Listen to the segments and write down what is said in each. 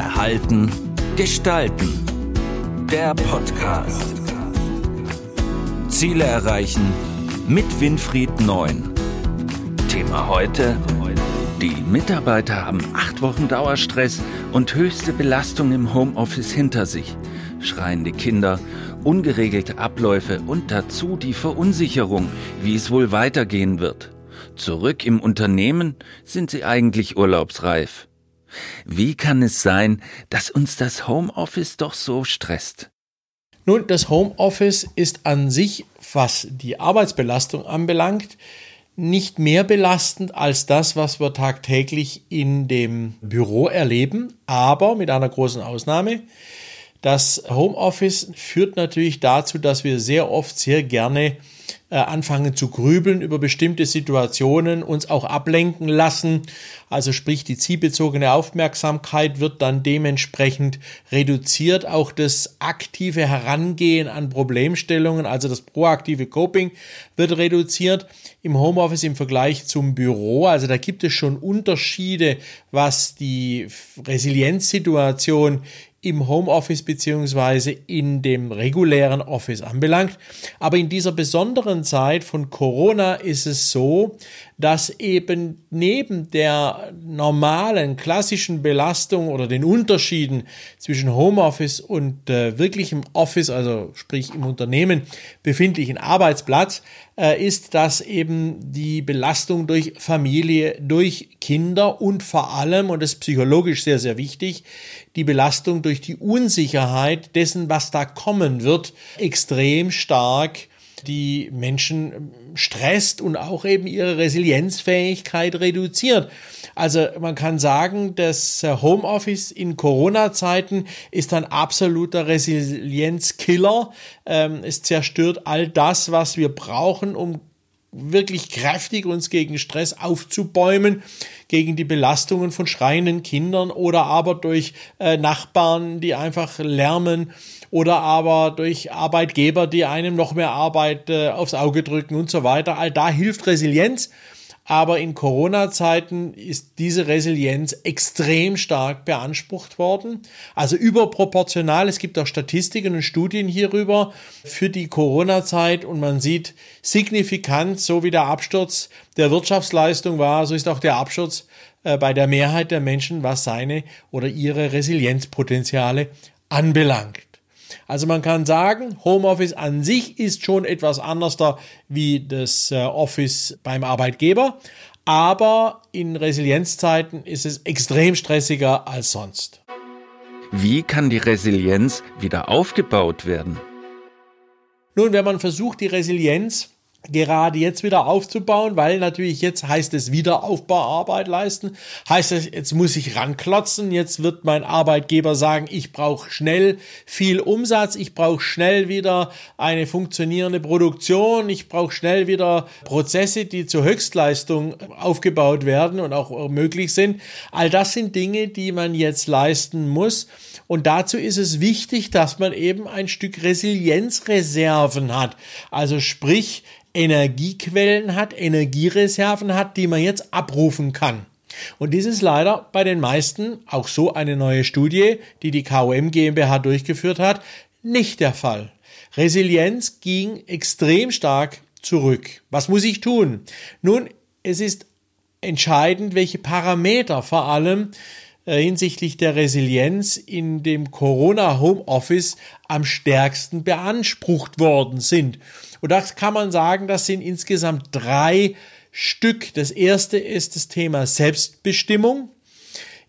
Verhalten, Gestalten. Der Podcast. Ziele erreichen mit Winfried Neun. Thema heute. Die Mitarbeiter haben acht Wochen Dauerstress und höchste Belastung im Homeoffice hinter sich. Schreiende Kinder, ungeregelte Abläufe und dazu die Verunsicherung, wie es wohl weitergehen wird. Zurück im Unternehmen sind sie eigentlich urlaubsreif. Wie kann es sein, dass uns das Homeoffice doch so stresst? Nun, das Homeoffice ist an sich, was die Arbeitsbelastung anbelangt, nicht mehr belastend als das, was wir tagtäglich in dem Büro erleben, aber mit einer großen Ausnahme. Das Homeoffice führt natürlich dazu, dass wir sehr oft sehr gerne äh, anfangen zu grübeln über bestimmte Situationen, uns auch ablenken lassen. Also sprich, die zielbezogene Aufmerksamkeit wird dann dementsprechend reduziert. Auch das aktive Herangehen an Problemstellungen, also das proaktive Coping wird reduziert im Homeoffice im Vergleich zum Büro. Also da gibt es schon Unterschiede, was die Resilienzsituation im Homeoffice beziehungsweise in dem regulären Office anbelangt. Aber in dieser besonderen Zeit von Corona ist es so, dass eben neben der normalen klassischen Belastung oder den Unterschieden zwischen Homeoffice und äh, wirklichem Office, also sprich im Unternehmen befindlichen Arbeitsplatz, äh, ist, dass eben die Belastung durch Familie, durch Kinder und vor allem, und das ist psychologisch sehr, sehr wichtig, die Belastung durch die Unsicherheit dessen, was da kommen wird, extrem stark die Menschen stresst und auch eben ihre Resilienzfähigkeit reduziert. Also man kann sagen, das Homeoffice in Corona-Zeiten ist ein absoluter Resilienzkiller. Ähm, es zerstört all das, was wir brauchen, um wirklich kräftig uns gegen Stress aufzubäumen, gegen die Belastungen von schreienden Kindern oder aber durch äh, Nachbarn, die einfach lärmen oder aber durch Arbeitgeber, die einem noch mehr Arbeit äh, aufs Auge drücken und so weiter. All da hilft Resilienz. Aber in Corona-Zeiten ist diese Resilienz extrem stark beansprucht worden. Also überproportional. Es gibt auch Statistiken und Studien hierüber für die Corona-Zeit und man sieht signifikant, so wie der Absturz der Wirtschaftsleistung war, so ist auch der Absturz äh, bei der Mehrheit der Menschen, was seine oder ihre Resilienzpotenziale anbelangt. Also man kann sagen, Homeoffice an sich ist schon etwas anders da wie das äh, Office beim Arbeitgeber, aber in Resilienzzeiten ist es extrem stressiger als sonst. Wie kann die Resilienz wieder aufgebaut werden? Nun, wenn man versucht, die Resilienz gerade jetzt wieder aufzubauen, weil natürlich jetzt heißt es Wiederaufbauarbeit leisten, heißt es, jetzt muss ich ranklotzen, jetzt wird mein Arbeitgeber sagen, ich brauche schnell viel Umsatz, ich brauche schnell wieder eine funktionierende Produktion, ich brauche schnell wieder Prozesse, die zur Höchstleistung aufgebaut werden und auch möglich sind. All das sind Dinge, die man jetzt leisten muss. Und dazu ist es wichtig, dass man eben ein Stück Resilienzreserven hat. Also sprich, Energiequellen hat, Energiereserven hat, die man jetzt abrufen kann. Und dies ist leider bei den meisten, auch so eine neue Studie, die die KOM GmbH durchgeführt hat, nicht der Fall. Resilienz ging extrem stark zurück. Was muss ich tun? Nun, es ist entscheidend, welche Parameter vor allem äh, hinsichtlich der Resilienz in dem Corona Homeoffice am stärksten beansprucht worden sind. Und das kann man sagen, das sind insgesamt drei Stück. Das erste ist das Thema Selbstbestimmung.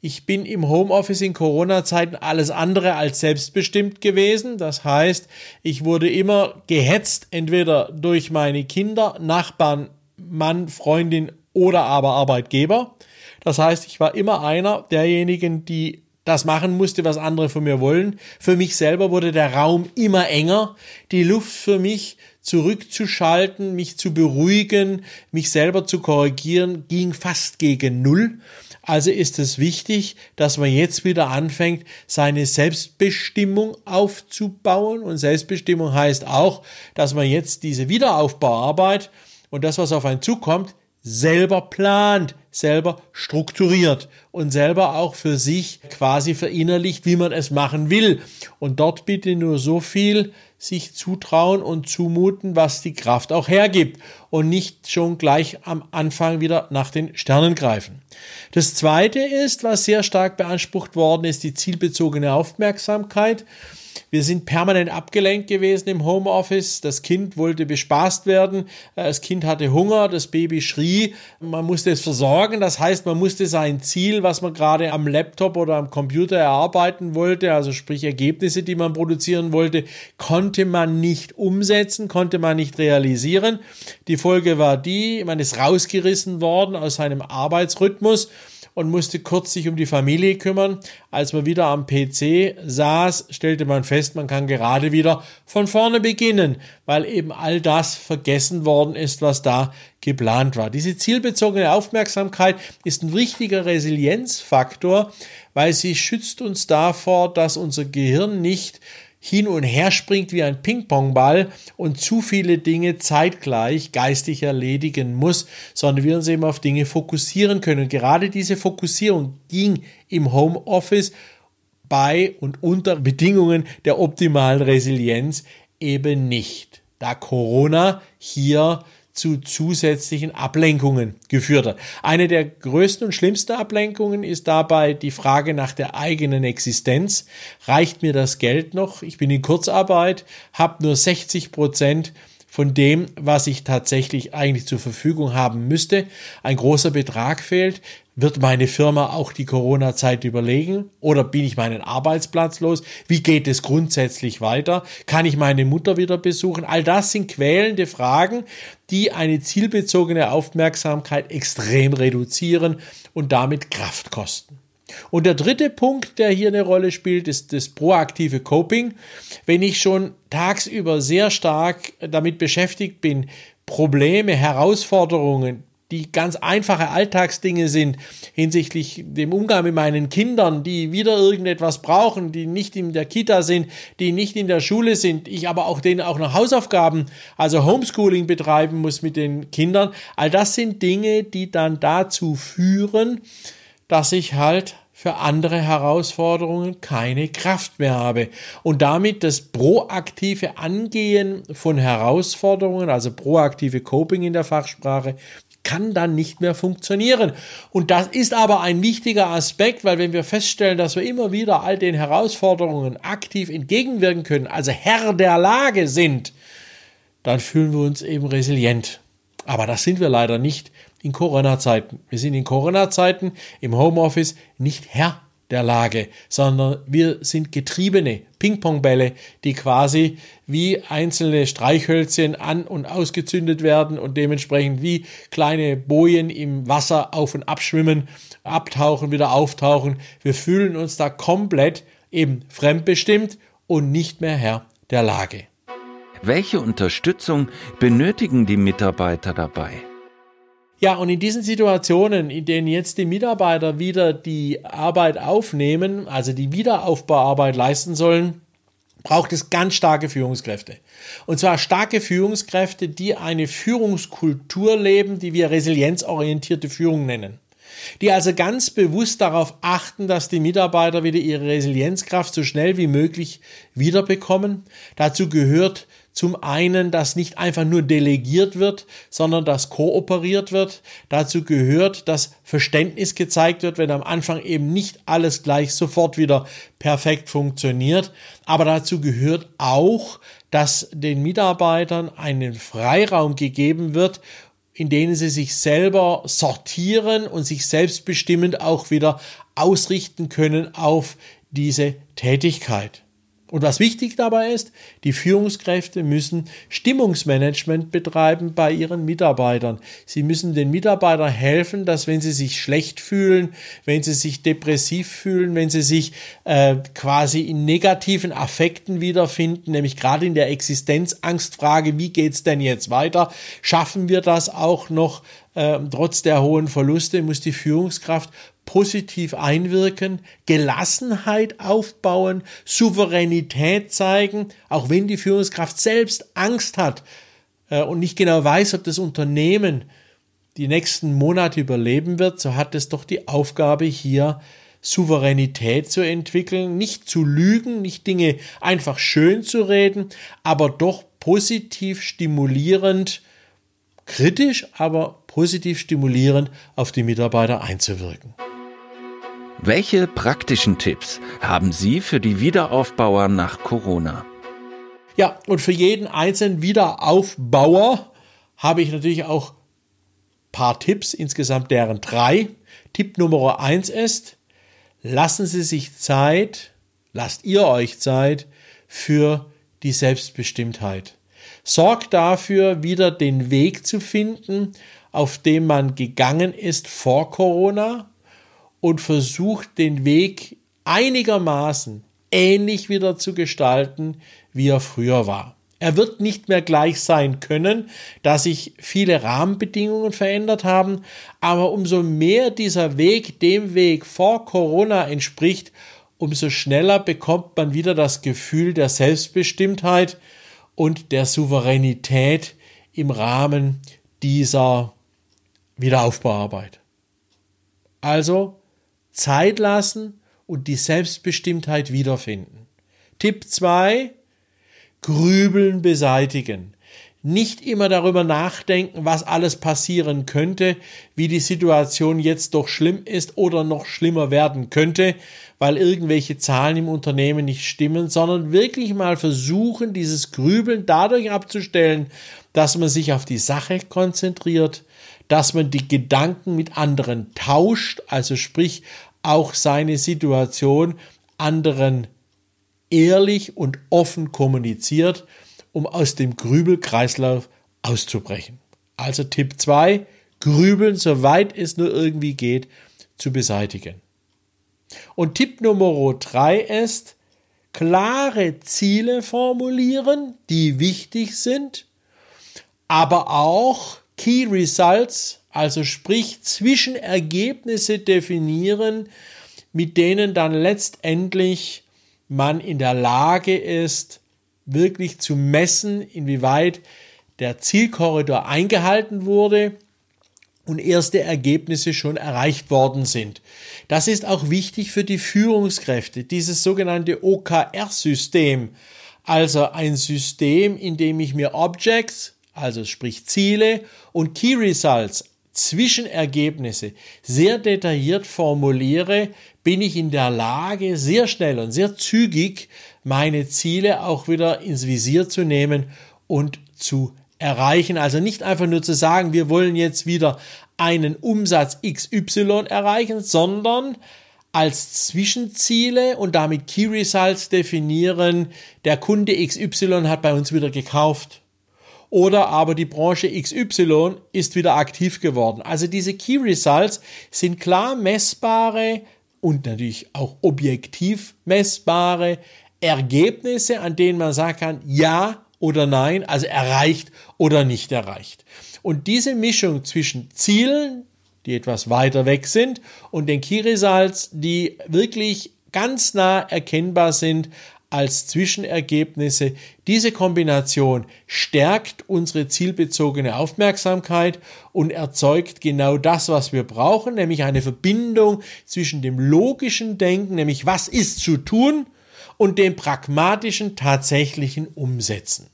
Ich bin im Homeoffice in Corona-Zeiten alles andere als selbstbestimmt gewesen. Das heißt, ich wurde immer gehetzt, entweder durch meine Kinder, Nachbarn, Mann, Freundin oder aber Arbeitgeber. Das heißt, ich war immer einer derjenigen, die das machen musste, was andere von mir wollen. Für mich selber wurde der Raum immer enger. Die Luft für mich zurückzuschalten, mich zu beruhigen, mich selber zu korrigieren, ging fast gegen Null. Also ist es wichtig, dass man jetzt wieder anfängt, seine Selbstbestimmung aufzubauen. Und Selbstbestimmung heißt auch, dass man jetzt diese Wiederaufbauarbeit und das, was auf einen zukommt, selber plant, selber strukturiert und selber auch für sich quasi verinnerlicht, wie man es machen will. Und dort bitte nur so viel sich zutrauen und zumuten, was die Kraft auch hergibt und nicht schon gleich am Anfang wieder nach den Sternen greifen. Das zweite ist, was sehr stark beansprucht worden ist, die zielbezogene Aufmerksamkeit. Wir sind permanent abgelenkt gewesen im Homeoffice. Das Kind wollte bespaßt werden. Äh, das Kind hatte Hunger. Das Baby schrie. Man musste es versorgen. Das heißt, man musste sein Ziel, was man gerade am Laptop oder am Computer erarbeiten wollte, also sprich Ergebnisse, die man produzieren wollte, konnte man nicht umsetzen, konnte man nicht realisieren. Die Folge war die, man ist rausgerissen worden aus seinem Arbeitsrhythmus und musste kurz sich um die Familie kümmern. Als man wieder am PC saß, stellte man fest, man kann gerade wieder von vorne beginnen, weil eben all das vergessen worden ist, was da geplant war. Diese zielbezogene Aufmerksamkeit ist ein wichtiger Resilienzfaktor, weil sie schützt uns davor, dass unser Gehirn nicht hin und her springt wie ein Ping-Pong-Ball und zu viele Dinge zeitgleich geistig erledigen muss, sondern wir uns eben auf Dinge fokussieren können. Und gerade diese Fokussierung ging im Homeoffice bei und unter Bedingungen der optimalen Resilienz eben nicht. Da Corona hier zu zusätzlichen Ablenkungen geführt hat. Eine der größten und schlimmsten Ablenkungen ist dabei die Frage nach der eigenen Existenz. Reicht mir das Geld noch? Ich bin in Kurzarbeit, habe nur 60 Prozent von dem, was ich tatsächlich eigentlich zur Verfügung haben müsste. Ein großer Betrag fehlt. Wird meine Firma auch die Corona-Zeit überlegen? Oder bin ich meinen Arbeitsplatz los? Wie geht es grundsätzlich weiter? Kann ich meine Mutter wieder besuchen? All das sind quälende Fragen, die eine zielbezogene Aufmerksamkeit extrem reduzieren und damit Kraft kosten. Und der dritte Punkt, der hier eine Rolle spielt, ist das proaktive Coping. Wenn ich schon tagsüber sehr stark damit beschäftigt bin, Probleme, Herausforderungen, die ganz einfache Alltagsdinge sind hinsichtlich dem Umgang mit meinen Kindern, die wieder irgendetwas brauchen, die nicht in der Kita sind, die nicht in der Schule sind, ich aber auch denen auch noch Hausaufgaben, also Homeschooling betreiben muss mit den Kindern. All das sind Dinge, die dann dazu führen, dass ich halt für andere Herausforderungen keine Kraft mehr habe und damit das proaktive Angehen von Herausforderungen, also proaktive Coping in der Fachsprache, kann dann nicht mehr funktionieren. Und das ist aber ein wichtiger Aspekt, weil wenn wir feststellen, dass wir immer wieder all den Herausforderungen aktiv entgegenwirken können, also Herr der Lage sind, dann fühlen wir uns eben resilient. Aber das sind wir leider nicht in Corona-Zeiten. Wir sind in Corona-Zeiten im Homeoffice nicht Herr der Lage, sondern wir sind getriebene Ping-Pong-Bälle, die quasi wie einzelne Streichhölzchen an- und ausgezündet werden und dementsprechend wie kleine Bojen im Wasser auf und abschwimmen, abtauchen, wieder auftauchen. Wir fühlen uns da komplett eben fremdbestimmt und nicht mehr Herr der Lage. Welche Unterstützung benötigen die Mitarbeiter dabei? Ja, und in diesen Situationen, in denen jetzt die Mitarbeiter wieder die Arbeit aufnehmen, also die Wiederaufbauarbeit leisten sollen, braucht es ganz starke Führungskräfte. Und zwar starke Führungskräfte, die eine Führungskultur leben, die wir resilienzorientierte Führung nennen. Die also ganz bewusst darauf achten, dass die Mitarbeiter wieder ihre Resilienzkraft so schnell wie möglich wiederbekommen. Dazu gehört zum einen, dass nicht einfach nur delegiert wird, sondern dass kooperiert wird. Dazu gehört, dass Verständnis gezeigt wird, wenn am Anfang eben nicht alles gleich sofort wieder perfekt funktioniert. Aber dazu gehört auch, dass den Mitarbeitern einen Freiraum gegeben wird, in denen sie sich selber sortieren und sich selbstbestimmend auch wieder ausrichten können auf diese Tätigkeit. Und was wichtig dabei ist, die Führungskräfte müssen Stimmungsmanagement betreiben bei ihren Mitarbeitern. Sie müssen den Mitarbeitern helfen, dass wenn sie sich schlecht fühlen, wenn sie sich depressiv fühlen, wenn sie sich äh, quasi in negativen Affekten wiederfinden, nämlich gerade in der Existenzangstfrage, wie geht's denn jetzt weiter, schaffen wir das auch noch äh, trotz der hohen Verluste, muss die Führungskraft positiv einwirken, Gelassenheit aufbauen, Souveränität zeigen, auch wenn die Führungskraft selbst Angst hat äh, und nicht genau weiß, ob das Unternehmen die nächsten Monate überleben wird, so hat es doch die Aufgabe hier Souveränität zu entwickeln, nicht zu lügen, nicht Dinge einfach schön zu reden, aber doch positiv stimulierend, kritisch, aber positiv stimulierend auf die Mitarbeiter einzuwirken. Welche praktischen Tipps haben Sie für die Wiederaufbauer nach Corona? Ja, und für jeden einzelnen Wiederaufbauer habe ich natürlich auch paar Tipps, insgesamt deren drei. Tipp Nummer eins ist, lassen Sie sich Zeit, lasst ihr euch Zeit für die Selbstbestimmtheit. Sorgt dafür, wieder den Weg zu finden, auf dem man gegangen ist vor Corona und versucht den Weg einigermaßen ähnlich wieder zu gestalten, wie er früher war. Er wird nicht mehr gleich sein können, da sich viele Rahmenbedingungen verändert haben, aber umso mehr dieser Weg dem Weg vor Corona entspricht, umso schneller bekommt man wieder das Gefühl der Selbstbestimmtheit und der Souveränität im Rahmen dieser Wiederaufbauarbeit. Also Zeit lassen und die Selbstbestimmtheit wiederfinden. Tipp 2 Grübeln beseitigen. Nicht immer darüber nachdenken, was alles passieren könnte, wie die Situation jetzt doch schlimm ist oder noch schlimmer werden könnte, weil irgendwelche Zahlen im Unternehmen nicht stimmen, sondern wirklich mal versuchen, dieses Grübeln dadurch abzustellen, dass man sich auf die Sache konzentriert, dass man die Gedanken mit anderen tauscht, also sprich auch seine Situation anderen ehrlich und offen kommuniziert, um aus dem Grübelkreislauf auszubrechen. Also Tipp 2, Grübeln, soweit es nur irgendwie geht, zu beseitigen. Und Tipp Nummer 3 ist, klare Ziele formulieren, die wichtig sind, aber auch Key Results, also sprich Zwischenergebnisse definieren, mit denen dann letztendlich man in der Lage ist, wirklich zu messen, inwieweit der Zielkorridor eingehalten wurde und erste Ergebnisse schon erreicht worden sind. Das ist auch wichtig für die Führungskräfte, dieses sogenannte OKR-System, also ein System, in dem ich mir Objects, also sprich Ziele und Key Results, Zwischenergebnisse sehr detailliert formuliere, bin ich in der Lage, sehr schnell und sehr zügig meine Ziele auch wieder ins Visier zu nehmen und zu erreichen. Also nicht einfach nur zu sagen, wir wollen jetzt wieder einen Umsatz XY erreichen, sondern als Zwischenziele und damit Key Results definieren, der Kunde XY hat bei uns wieder gekauft oder aber die Branche XY ist wieder aktiv geworden. Also diese Key Results sind klar messbare und natürlich auch objektiv messbare Ergebnisse, an denen man sagen kann, ja oder nein, also erreicht oder nicht erreicht. Und diese Mischung zwischen Zielen, die etwas weiter weg sind, und den Key Results, die wirklich ganz nah erkennbar sind, als Zwischenergebnisse. Diese Kombination stärkt unsere zielbezogene Aufmerksamkeit und erzeugt genau das, was wir brauchen, nämlich eine Verbindung zwischen dem logischen Denken, nämlich was ist zu tun, und dem pragmatischen tatsächlichen Umsetzen.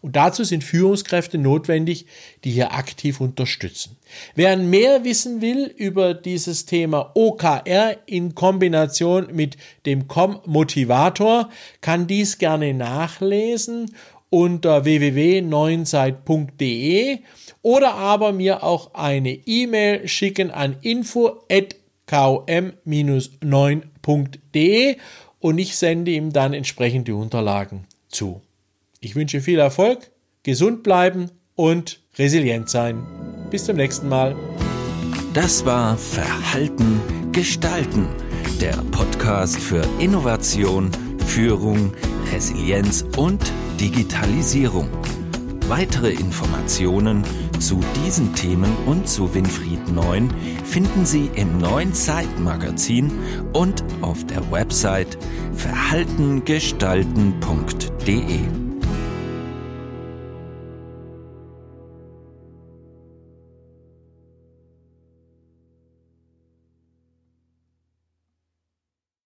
Und dazu sind Führungskräfte notwendig, die hier aktiv unterstützen. Wer mehr wissen will über dieses Thema OKR in Kombination mit dem Com-Motivator, kann dies gerne nachlesen unter www.neunseit.de oder aber mir auch eine E-Mail schicken an info@km-9.de und ich sende ihm dann entsprechend die Unterlagen zu. Ich wünsche viel Erfolg, gesund bleiben und resilient sein. Bis zum nächsten Mal. Das war Verhalten gestalten, der Podcast für Innovation, Führung, Resilienz und Digitalisierung. Weitere Informationen zu diesen Themen und zu Winfried Neun finden Sie im neuen Zeitmagazin und auf der Website verhaltengestalten.de.